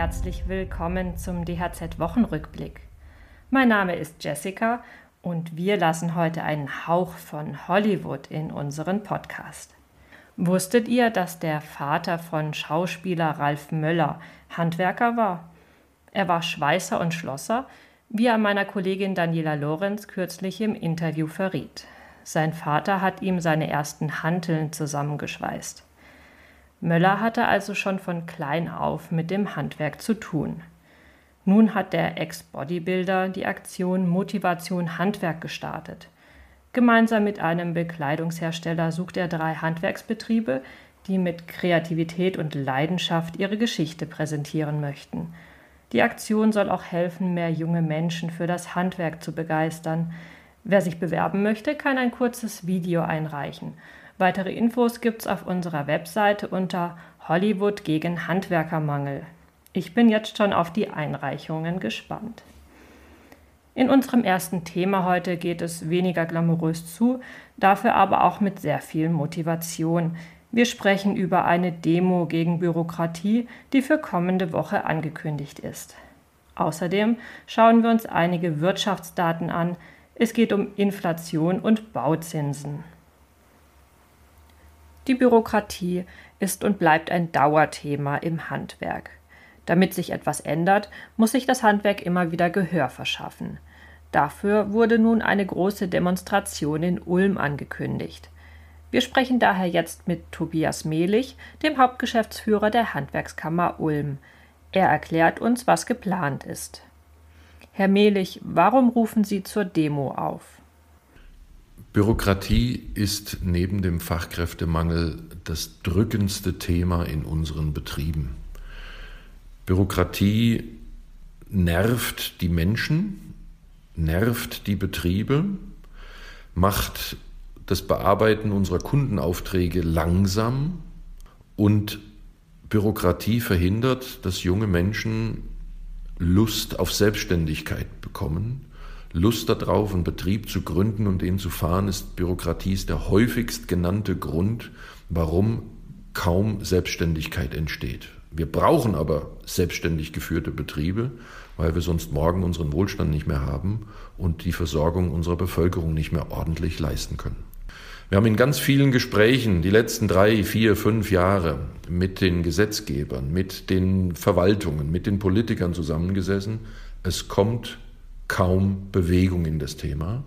herzlich willkommen zum DHZ Wochenrückblick. Mein Name ist Jessica und wir lassen heute einen Hauch von Hollywood in unseren Podcast. Wusstet ihr, dass der Vater von Schauspieler Ralf Möller Handwerker war? Er war Schweißer und Schlosser, wie er meiner Kollegin Daniela Lorenz kürzlich im Interview verriet. Sein Vater hat ihm seine ersten Hanteln zusammengeschweißt. Möller hatte also schon von klein auf mit dem Handwerk zu tun. Nun hat der Ex-Bodybuilder die Aktion Motivation Handwerk gestartet. Gemeinsam mit einem Bekleidungshersteller sucht er drei Handwerksbetriebe, die mit Kreativität und Leidenschaft ihre Geschichte präsentieren möchten. Die Aktion soll auch helfen, mehr junge Menschen für das Handwerk zu begeistern. Wer sich bewerben möchte, kann ein kurzes Video einreichen. Weitere Infos gibt's auf unserer Webseite unter Hollywood gegen Handwerkermangel. Ich bin jetzt schon auf die Einreichungen gespannt. In unserem ersten Thema heute geht es weniger glamourös zu, dafür aber auch mit sehr viel Motivation. Wir sprechen über eine Demo gegen Bürokratie, die für kommende Woche angekündigt ist. Außerdem schauen wir uns einige Wirtschaftsdaten an. Es geht um Inflation und Bauzinsen. Die Bürokratie ist und bleibt ein Dauerthema im Handwerk. Damit sich etwas ändert, muss sich das Handwerk immer wieder Gehör verschaffen. Dafür wurde nun eine große Demonstration in Ulm angekündigt. Wir sprechen daher jetzt mit Tobias Mehlich, dem Hauptgeschäftsführer der Handwerkskammer Ulm. Er erklärt uns, was geplant ist. Herr Mehlich, warum rufen Sie zur Demo auf? Bürokratie ist neben dem Fachkräftemangel das drückendste Thema in unseren Betrieben. Bürokratie nervt die Menschen, nervt die Betriebe, macht das Bearbeiten unserer Kundenaufträge langsam und Bürokratie verhindert, dass junge Menschen Lust auf Selbstständigkeit bekommen Lust darauf, einen Betrieb zu gründen und den zu fahren, ist Bürokratie ist der häufigst genannte Grund, warum kaum Selbstständigkeit entsteht. Wir brauchen aber selbstständig geführte Betriebe, weil wir sonst morgen unseren Wohlstand nicht mehr haben und die Versorgung unserer Bevölkerung nicht mehr ordentlich leisten können. Wir haben in ganz vielen Gesprächen die letzten drei, vier, fünf Jahre mit den Gesetzgebern, mit den Verwaltungen, mit den Politikern zusammengesessen. Es kommt kaum Bewegung in das Thema.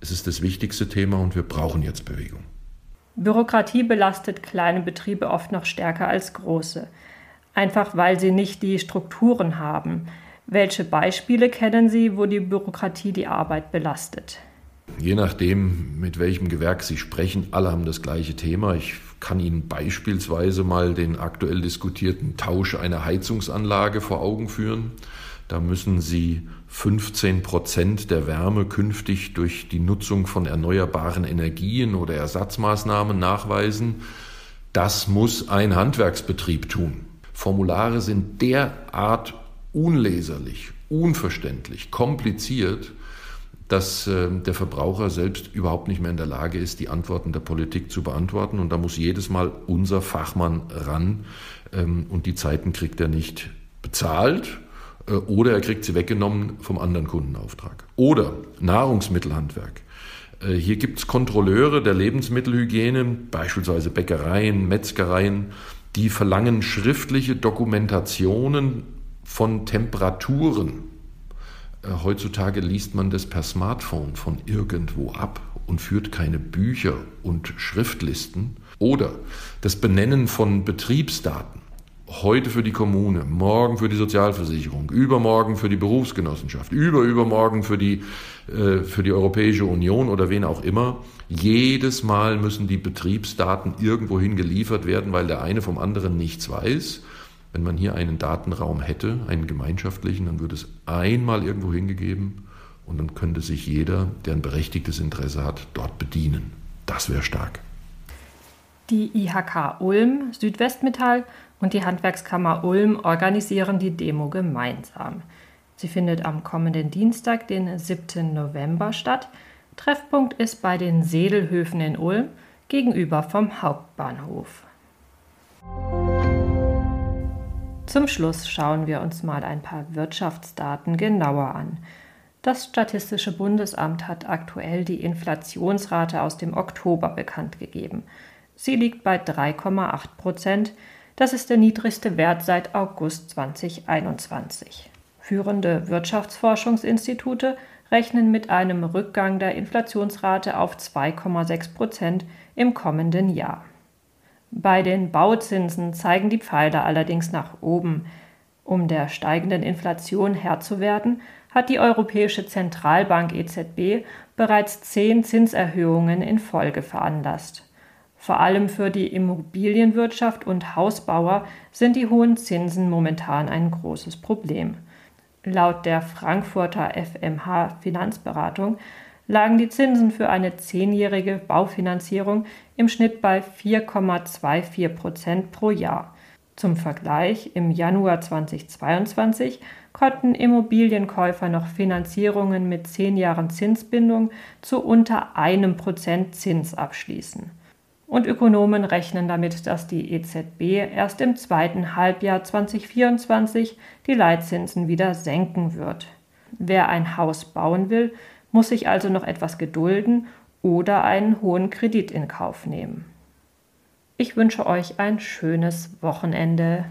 Es ist das wichtigste Thema und wir brauchen jetzt Bewegung. Bürokratie belastet kleine Betriebe oft noch stärker als große, einfach weil sie nicht die Strukturen haben. Welche Beispiele kennen Sie, wo die Bürokratie die Arbeit belastet? Je nachdem, mit welchem Gewerk Sie sprechen, alle haben das gleiche Thema. Ich kann Ihnen beispielsweise mal den aktuell diskutierten Tausch einer Heizungsanlage vor Augen führen. Da müssen Sie 15 Prozent der Wärme künftig durch die Nutzung von erneuerbaren Energien oder Ersatzmaßnahmen nachweisen. Das muss ein Handwerksbetrieb tun. Formulare sind derart unleserlich, unverständlich, kompliziert, dass äh, der Verbraucher selbst überhaupt nicht mehr in der Lage ist, die Antworten der Politik zu beantworten. Und da muss jedes Mal unser Fachmann ran. Ähm, und die Zeiten kriegt er nicht bezahlt oder er kriegt sie weggenommen vom anderen Kundenauftrag. Oder Nahrungsmittelhandwerk. Äh, hier gibt es Kontrolleure der Lebensmittelhygiene, beispielsweise Bäckereien, Metzgereien, die verlangen schriftliche Dokumentationen von Temperaturen. Äh, heutzutage liest man das per Smartphone von irgendwo ab und führt keine Bücher und Schriftlisten. Oder das Benennen von Betriebsdaten heute für die Kommune, morgen für die Sozialversicherung, übermorgen für die Berufsgenossenschaft, überübermorgen für die, äh, für die Europäische Union oder wen auch immer. Jedes Mal müssen die Betriebsdaten irgendwohin geliefert werden, weil der eine vom anderen nichts weiß. Wenn man hier einen Datenraum hätte, einen gemeinschaftlichen, dann würde es einmal irgendwo hingegeben und dann könnte sich jeder, der ein berechtigtes Interesse hat, dort bedienen. Das wäre stark. Die IHK Ulm, Südwestmetall und die Handwerkskammer Ulm organisieren die Demo gemeinsam. Sie findet am kommenden Dienstag, den 7. November statt. Treffpunkt ist bei den Sedelhöfen in Ulm gegenüber vom Hauptbahnhof. Zum Schluss schauen wir uns mal ein paar Wirtschaftsdaten genauer an. Das Statistische Bundesamt hat aktuell die Inflationsrate aus dem Oktober bekannt gegeben. Sie liegt bei 3,8 Prozent. Das ist der niedrigste Wert seit August 2021. Führende Wirtschaftsforschungsinstitute rechnen mit einem Rückgang der Inflationsrate auf 2,6 Prozent im kommenden Jahr. Bei den Bauzinsen zeigen die Pfeiler allerdings nach oben. Um der steigenden Inflation Herr zu werden, hat die Europäische Zentralbank EZB bereits zehn Zinserhöhungen in Folge veranlasst. Vor allem für die Immobilienwirtschaft und Hausbauer sind die hohen Zinsen momentan ein großes Problem. Laut der Frankfurter FMH Finanzberatung lagen die Zinsen für eine zehnjährige Baufinanzierung im Schnitt bei 4,24 Prozent pro Jahr. Zum Vergleich, im Januar 2022 konnten Immobilienkäufer noch Finanzierungen mit zehn Jahren Zinsbindung zu unter einem Prozent Zins abschließen. Und Ökonomen rechnen damit, dass die EZB erst im zweiten Halbjahr 2024 die Leitzinsen wieder senken wird. Wer ein Haus bauen will, muss sich also noch etwas gedulden oder einen hohen Kredit in Kauf nehmen. Ich wünsche euch ein schönes Wochenende.